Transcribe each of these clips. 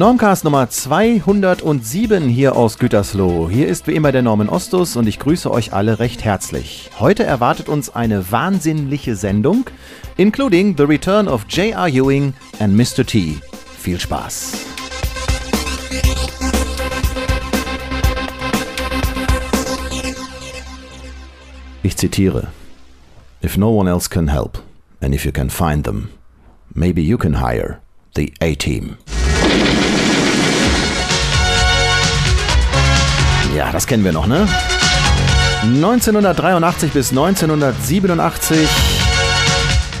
Normcast Nummer 207 hier aus Gütersloh. Hier ist wie immer der Norman Ostus und ich grüße euch alle recht herzlich. Heute erwartet uns eine wahnsinnliche Sendung, including the return of J.R. Ewing and Mr. T. Viel Spaß. Ich zitiere: If no one else can help, and if you can find them, maybe you can hire the A-Team. Ja, das kennen wir noch, ne? 1983 bis 1987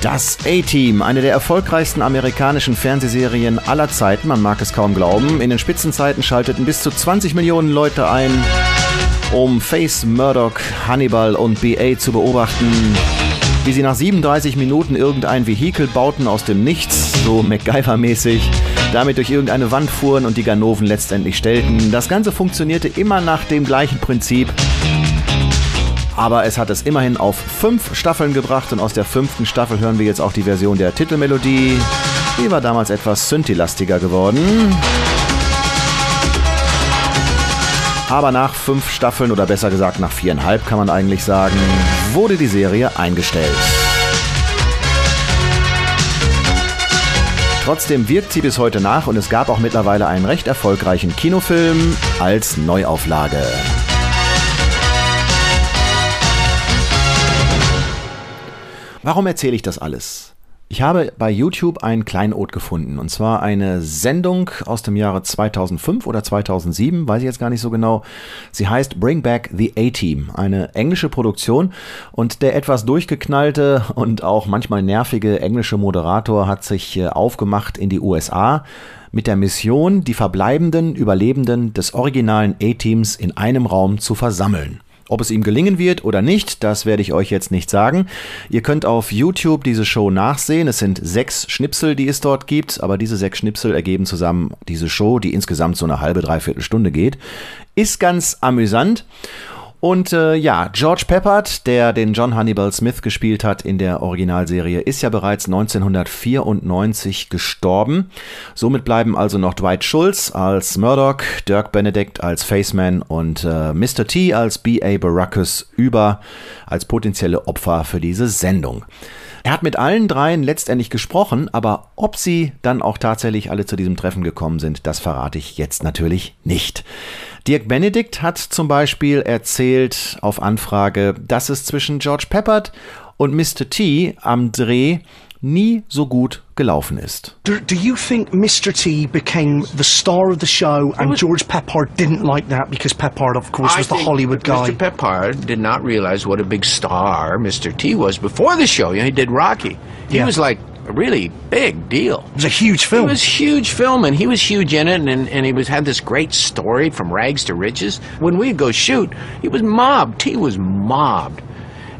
das A-Team, eine der erfolgreichsten amerikanischen Fernsehserien aller Zeiten, man mag es kaum glauben. In den Spitzenzeiten schalteten bis zu 20 Millionen Leute ein, um Face, Murdoch, Hannibal und BA zu beobachten, wie sie nach 37 Minuten irgendein Vehikel bauten aus dem Nichts, so MacGyver-mäßig damit durch irgendeine Wand fuhren und die Ganoven letztendlich stellten. Das Ganze funktionierte immer nach dem gleichen Prinzip. Aber es hat es immerhin auf fünf Staffeln gebracht und aus der fünften Staffel hören wir jetzt auch die Version der Titelmelodie. Die war damals etwas Synthi-lastiger geworden. Aber nach fünf Staffeln oder besser gesagt nach viereinhalb kann man eigentlich sagen, wurde die Serie eingestellt. Trotzdem wirkt sie bis heute nach und es gab auch mittlerweile einen recht erfolgreichen Kinofilm als Neuauflage. Warum erzähle ich das alles? Ich habe bei YouTube ein Kleinod gefunden und zwar eine Sendung aus dem Jahre 2005 oder 2007, weiß ich jetzt gar nicht so genau. Sie heißt Bring Back the A-Team, eine englische Produktion und der etwas durchgeknallte und auch manchmal nervige englische Moderator hat sich äh, aufgemacht in die USA mit der Mission, die verbleibenden Überlebenden des originalen A-Teams in einem Raum zu versammeln. Ob es ihm gelingen wird oder nicht, das werde ich euch jetzt nicht sagen. Ihr könnt auf YouTube diese Show nachsehen. Es sind sechs Schnipsel, die es dort gibt, aber diese sechs Schnipsel ergeben zusammen diese Show, die insgesamt so eine halbe, dreiviertel Stunde geht. Ist ganz amüsant. Und äh, ja, George Peppard, der den John Hannibal Smith gespielt hat in der Originalserie, ist ja bereits 1994 gestorben. Somit bleiben also noch Dwight Schultz als Murdoch, Dirk Benedict als Faceman und äh, Mr. T als B.A. Baracus über als potenzielle Opfer für diese Sendung. Er hat mit allen dreien letztendlich gesprochen, aber ob sie dann auch tatsächlich alle zu diesem Treffen gekommen sind, das verrate ich jetzt natürlich nicht. Dirk Benedict hat zum Beispiel erzählt auf Anfrage, dass es zwischen George Peppard und Mr. T am Dreh nie so gut gelaufen ist. Do, do, you think Mr. T became the star of the show and George Peppard didn't like that because Peppard, of course, was I the Hollywood guy? Mr. Peppard did not realize what a big star Mr. T was before the show. You know, he did Rocky. He yeah. was like a really big deal. It was a huge film. It was huge film, and he was huge in it, and, and he was had this great story from rags to riches. When we'd go shoot, he was mobbed. T was mobbed.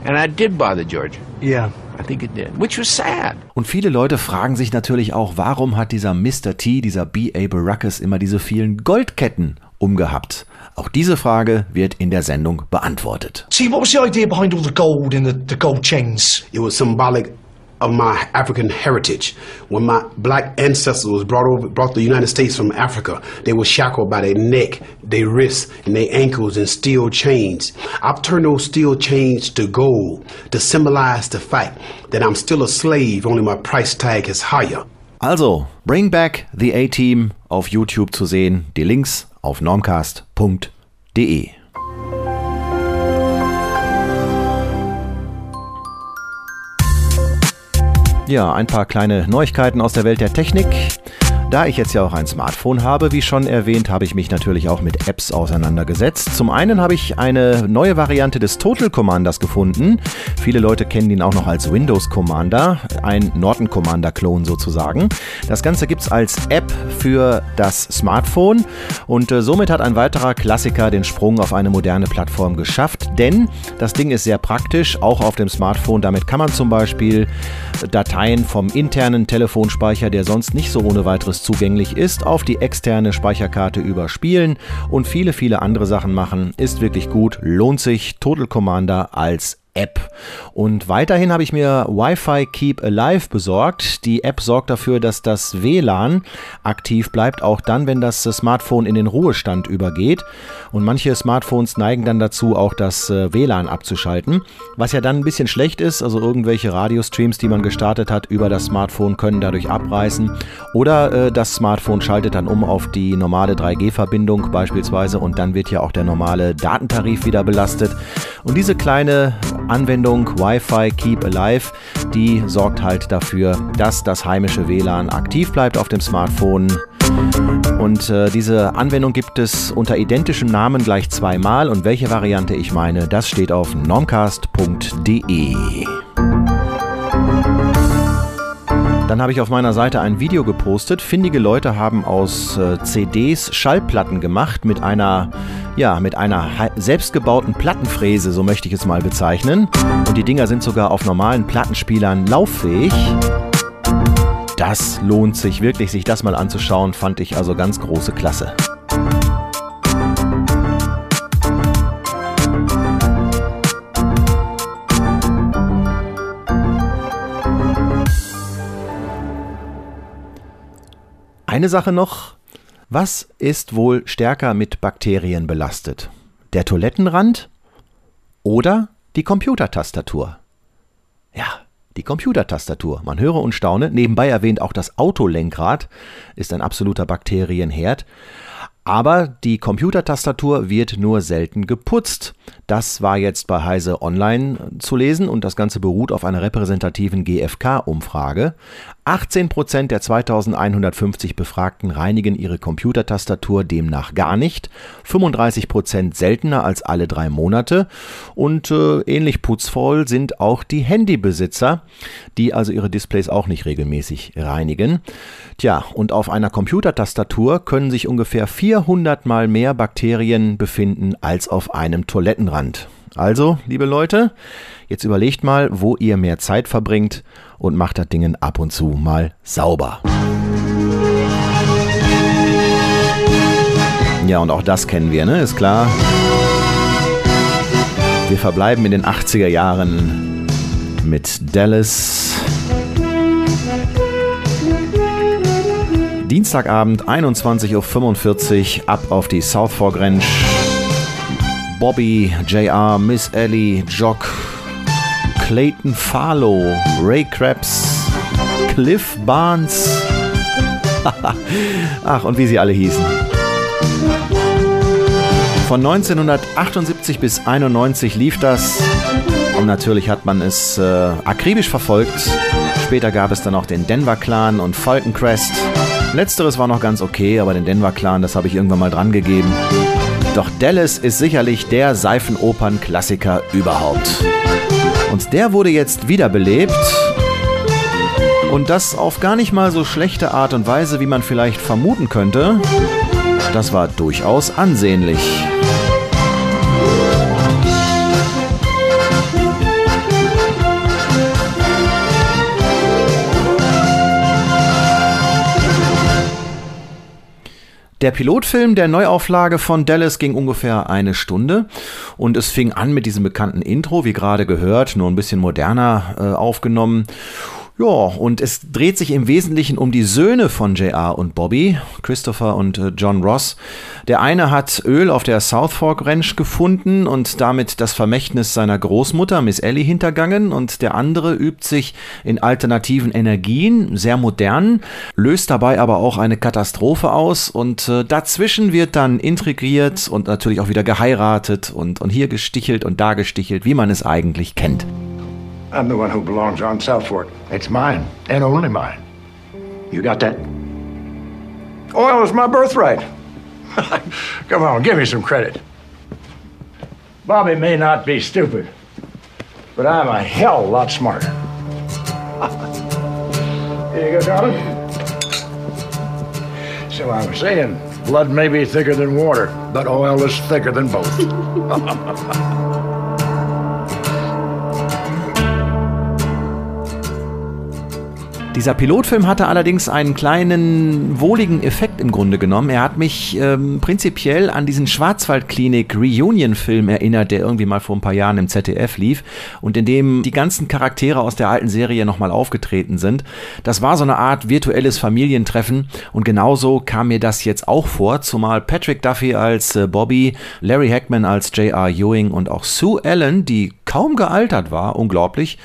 And I did bother George. Yeah. I think it did, which was sad. Und viele Leute fragen sich natürlich auch, warum hat dieser Mr. T, dieser B.A. Baracus immer diese vielen Goldketten umgehabt? Auch diese Frage wird in der Sendung beantwortet. See, what was the idea behind all the gold in the, the gold chains? It was symbolic of my African heritage. When my black ancestors was brought over, brought the United States from Africa, they were shackled by their neck, their wrists, and their ankles in steel chains. I've turned those steel chains to gold to symbolize the fact that I'm still a slave, only my price tag is higher. Also, Bring Back the A-Team auf YouTube zu sehen. Die Links auf normcast.de. Ja, ein paar kleine Neuigkeiten aus der Welt der Technik. Da ich jetzt ja auch ein Smartphone habe, wie schon erwähnt, habe ich mich natürlich auch mit Apps auseinandergesetzt. Zum einen habe ich eine neue Variante des Total Commanders gefunden. Viele Leute kennen ihn auch noch als Windows Commander, ein Norton Commander Klon sozusagen. Das Ganze gibt es als App für das Smartphone und äh, somit hat ein weiterer Klassiker den Sprung auf eine moderne Plattform geschafft, denn das Ding ist sehr praktisch, auch auf dem Smartphone. Damit kann man zum Beispiel Dateien vom internen Telefonspeicher, der sonst nicht so ohne weiteres zugänglich ist, auf die externe Speicherkarte überspielen und viele, viele andere Sachen machen. Ist wirklich gut, lohnt sich. Total Commander als App. Und weiterhin habe ich mir Wi-Fi Keep Alive besorgt. Die App sorgt dafür, dass das WLAN aktiv bleibt, auch dann, wenn das Smartphone in den Ruhestand übergeht. Und manche Smartphones neigen dann dazu, auch das äh, WLAN abzuschalten. Was ja dann ein bisschen schlecht ist, also irgendwelche Radiostreams, die man gestartet hat über das Smartphone, können dadurch abreißen. Oder äh, das Smartphone schaltet dann um auf die normale 3G-Verbindung beispielsweise und dann wird ja auch der normale Datentarif wieder belastet. Und diese kleine Anwendung Wi-Fi Keep Alive, die sorgt halt dafür, dass das heimische WLAN aktiv bleibt auf dem Smartphone. Und äh, diese Anwendung gibt es unter identischem Namen gleich zweimal und welche Variante ich meine, das steht auf normcast.de. Dann habe ich auf meiner Seite ein Video gepostet. Findige Leute haben aus äh, CDs Schallplatten gemacht mit einer, ja, mit einer selbstgebauten Plattenfräse, so möchte ich es mal bezeichnen. Und die Dinger sind sogar auf normalen Plattenspielern lauffähig. Das lohnt sich wirklich, sich das mal anzuschauen, fand ich also ganz große Klasse. Eine Sache noch. Was ist wohl stärker mit Bakterien belastet? Der Toilettenrand oder die Computertastatur? Ja, die Computertastatur. Man höre und staune. Nebenbei erwähnt auch das Autolenkrad ist ein absoluter Bakterienherd. Aber die Computertastatur wird nur selten geputzt. Das war jetzt bei Heise Online zu lesen und das Ganze beruht auf einer repräsentativen GfK-Umfrage. 18% der 2150 Befragten reinigen ihre Computertastatur demnach gar nicht, 35% seltener als alle drei Monate und äh, ähnlich putzvoll sind auch die Handybesitzer, die also ihre Displays auch nicht regelmäßig reinigen. Tja, und auf einer Computertastatur können sich ungefähr 400 mal mehr Bakterien befinden als auf einem Toilettenrand. Also, liebe Leute, jetzt überlegt mal, wo ihr mehr Zeit verbringt und macht das Ding ab und zu mal sauber. Ja, und auch das kennen wir, ne? Ist klar. Wir verbleiben in den 80er Jahren mit Dallas. Dienstagabend 21.45 Uhr ab auf die South Fork Ranch. Bobby, JR, Miss Ellie, Jock, Clayton Farlow, Ray Krabs, Cliff Barnes. Ach, und wie sie alle hießen. Von 1978 bis 91 lief das. Und natürlich hat man es äh, akribisch verfolgt. Später gab es dann auch den Denver Clan und Falcon Crest. Letzteres war noch ganz okay, aber den Denver Clan, das habe ich irgendwann mal dran gegeben. Doch Dallas ist sicherlich der Seifenopern-Klassiker überhaupt. Und der wurde jetzt wiederbelebt. Und das auf gar nicht mal so schlechte Art und Weise, wie man vielleicht vermuten könnte. Das war durchaus ansehnlich. Der Pilotfilm der Neuauflage von Dallas ging ungefähr eine Stunde und es fing an mit diesem bekannten Intro, wie gerade gehört, nur ein bisschen moderner äh, aufgenommen. Ja, und es dreht sich im Wesentlichen um die Söhne von JR und Bobby, Christopher und äh, John Ross. Der eine hat Öl auf der South Fork Ranch gefunden und damit das Vermächtnis seiner Großmutter, Miss Ellie, hintergangen. Und der andere übt sich in alternativen Energien, sehr modern, löst dabei aber auch eine Katastrophe aus. Und äh, dazwischen wird dann integriert und natürlich auch wieder geheiratet und, und hier gestichelt und da gestichelt, wie man es eigentlich kennt. I'm the one who belongs on South Fork. It's mine, and only mine. You got that? Oil is my birthright. Come on, give me some credit. Bobby may not be stupid, but I'm a hell lot smarter. Here you go, darling. So I was saying, blood may be thicker than water, but oil is thicker than both. Dieser Pilotfilm hatte allerdings einen kleinen wohligen Effekt im Grunde genommen. Er hat mich ähm, prinzipiell an diesen Schwarzwaldklinik Reunion-Film erinnert, der irgendwie mal vor ein paar Jahren im ZDF lief und in dem die ganzen Charaktere aus der alten Serie nochmal aufgetreten sind. Das war so eine Art virtuelles Familientreffen und genauso kam mir das jetzt auch vor, zumal Patrick Duffy als äh, Bobby, Larry Hackman als J.R. Ewing und auch Sue Allen, die kaum gealtert war, unglaublich,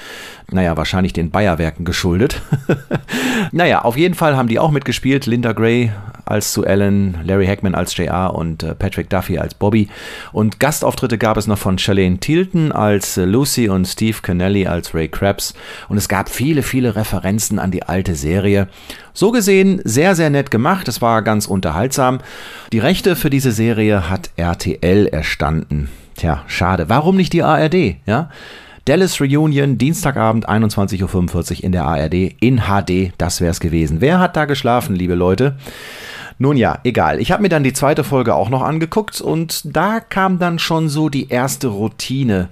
naja, wahrscheinlich den Bayerwerken geschuldet. naja, auf jeden Fall haben die auch mitgespielt. Linda Gray als Sue Ellen, Larry Hackman als JR und äh, Patrick Duffy als Bobby. Und Gastauftritte gab es noch von Charlene Tilton als äh, Lucy und Steve Kennelly als Ray Krabs. Und es gab viele, viele Referenzen an die alte Serie. So gesehen sehr, sehr nett gemacht. Es war ganz unterhaltsam. Die Rechte für diese Serie hat RTL erstanden. Tja, schade. Warum nicht die ARD? Ja? Dallas Reunion, Dienstagabend 21.45 Uhr in der ARD in HD. Das wäre es gewesen. Wer hat da geschlafen, liebe Leute? Nun ja, egal. Ich habe mir dann die zweite Folge auch noch angeguckt und da kam dann schon so die erste Routine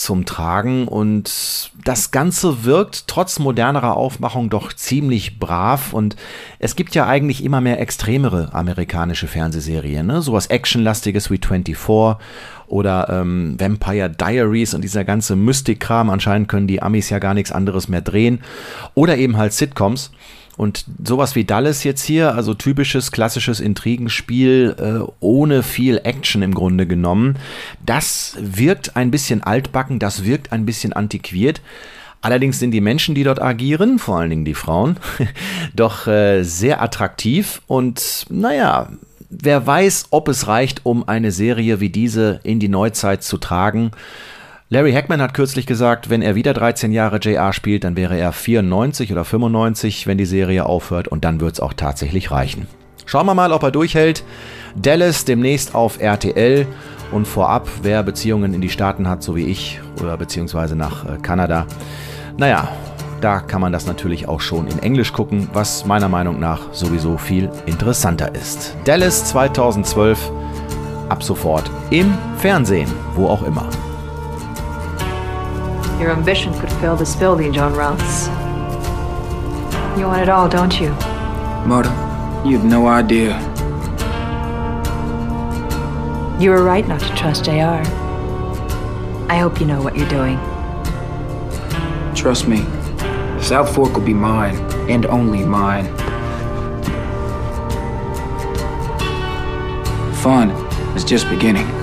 zum Tragen und das Ganze wirkt trotz modernerer Aufmachung doch ziemlich brav und es gibt ja eigentlich immer mehr extremere amerikanische Fernsehserien, ne? sowas Actionlastiges wie 24 oder ähm, Vampire Diaries und dieser ganze Mystikkram. Anscheinend können die Amis ja gar nichts anderes mehr drehen. Oder eben halt Sitcoms. Und sowas wie Dallas jetzt hier, also typisches klassisches Intrigenspiel äh, ohne viel Action im Grunde genommen, das wirkt ein bisschen altbacken, das wirkt ein bisschen antiquiert. Allerdings sind die Menschen, die dort agieren, vor allen Dingen die Frauen, doch äh, sehr attraktiv und naja, wer weiß, ob es reicht, um eine Serie wie diese in die Neuzeit zu tragen. Larry Hackman hat kürzlich gesagt, wenn er wieder 13 Jahre JR spielt, dann wäre er 94 oder 95, wenn die Serie aufhört und dann wird es auch tatsächlich reichen. Schauen wir mal, ob er durchhält. Dallas demnächst auf RTL und vorab, wer Beziehungen in die Staaten hat, so wie ich, oder beziehungsweise nach äh, Kanada. Naja, da kann man das natürlich auch schon in Englisch gucken, was meiner Meinung nach sowieso viel interessanter ist. Dallas 2012 ab sofort im Fernsehen, wo auch immer. Your ambition could fill this building, John Rouse. You want it all, don't you? Mother, you've no idea. You were right not to trust JR. I hope you know what you're doing. Trust me, South Fork will be mine, and only mine. Fun is just beginning.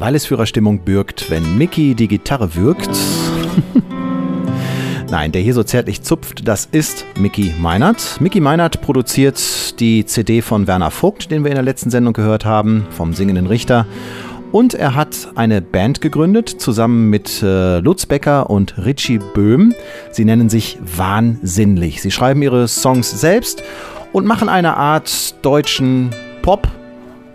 Weil es Führerstimmung bürgt, wenn Mickey die Gitarre würgt. Nein, der hier so zärtlich zupft, das ist Mickey Meinert. Mickey Meinert produziert die CD von Werner Vogt, den wir in der letzten Sendung gehört haben, vom singenden Richter. Und er hat eine Band gegründet, zusammen mit äh, Lutz Becker und Richie Böhm. Sie nennen sich Wahnsinnlich. Sie schreiben ihre Songs selbst und machen eine Art deutschen Pop,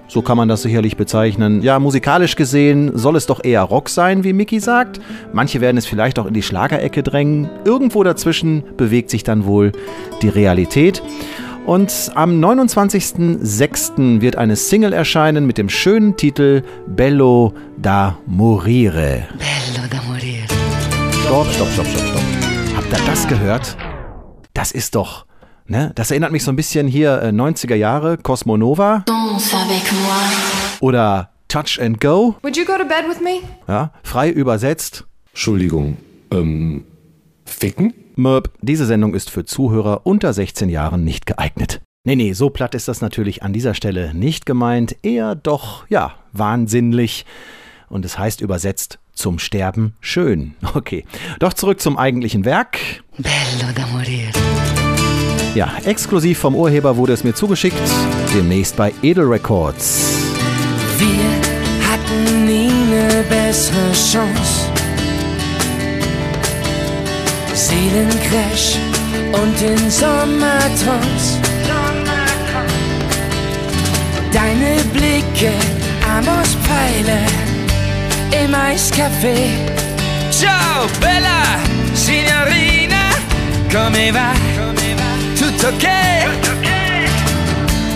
so kann man das sicherlich bezeichnen. Ja, musikalisch gesehen soll es doch eher Rock sein, wie Mickey sagt. Manche werden es vielleicht auch in die Schlagerecke drängen. Irgendwo dazwischen bewegt sich dann wohl die Realität. Und am 29.06. wird eine Single erscheinen mit dem schönen Titel Bello da Morire. Bello da Morire. Stopp, stopp, stopp, stopp, stopp. Habt ihr das gehört? Das ist doch Ne? Das erinnert mich so ein bisschen hier äh, 90er Jahre, Cosmonova. Oder Touch and Go. Would you go to bed with me? Ja, frei übersetzt. Entschuldigung, ähm, ficken? Möb, diese Sendung ist für Zuhörer unter 16 Jahren nicht geeignet. Nee, nee, so platt ist das natürlich an dieser Stelle nicht gemeint, eher doch, ja, wahnsinnlich. Und es heißt übersetzt zum Sterben schön. Okay, doch zurück zum eigentlichen Werk. Bello da morire. Ja, exklusiv vom Urheber wurde es mir zugeschickt, demnächst bei Edel Records. Wir hatten nie eine bessere Chance. Seelencrash und den Sommertrance. Deine Blicke, Amos Pfeile im Eiscafé ciao, bella signorina, come va? Tutto ok?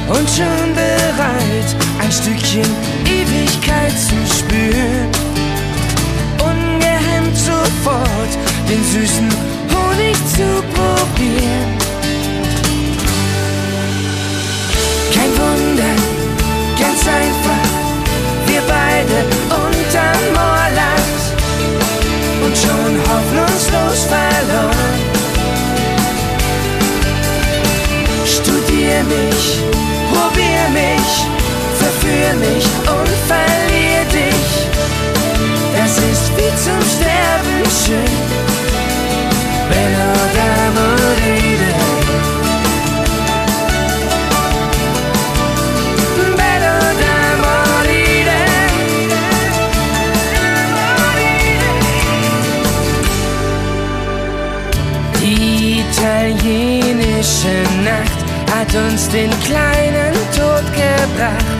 Und schon bereit, ein Stückchen Ewigkeit zu spüren. Ungehemmt sofort den süßen Honig zu probieren. Kein Wunder, ganz einfach, wir beide unterm Moorland und schon hoffnungslos verloren. Studier mich, probier mich, verführ mich und verlier dich. Das ist wie zum Sterben schön. Bello da hat uns den kleinen Tod gebracht,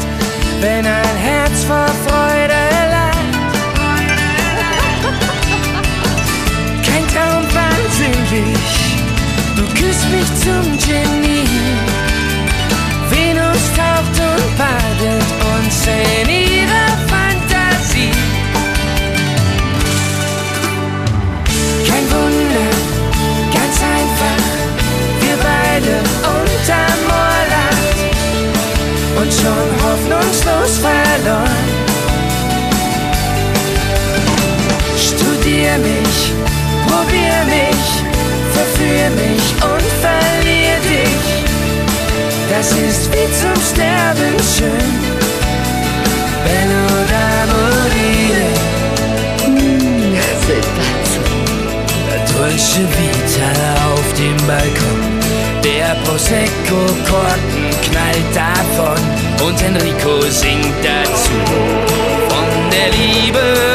wenn ein Herz vor Freude lacht. Kein Traum wahnsinnig, du küsst mich zum Genie. Venus taucht und badet uns in ihrer wir beide unterm Moorland und schon hoffnungslos verloren. Studier mich, probier mich, verführ mich und verlier dich. Das ist wie zum Sterben schön. Bello da morire. Dolce Vita auf dem Balkon. Der Prosecco-Korken knallt davon und Enrico singt dazu. Von der Liebe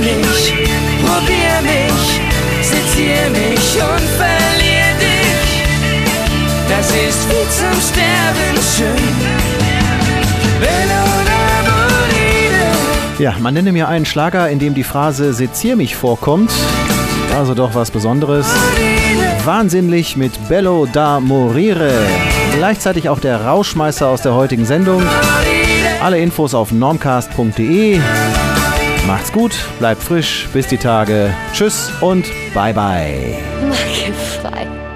mich, probier mich, sezier mich und verlier dich. Das ist wie zum Sterben schön. Ja, man nenne mir einen Schlager, in dem die Phrase Sezier mich vorkommt. Also doch was Besonderes. Wahnsinnig mit Bello da Morire. Gleichzeitig auch der Rauschmeißer aus der heutigen Sendung. Alle Infos auf normcast.de. Macht's gut, bleibt frisch, bis die Tage. Tschüss und bye bye. Ma che fai?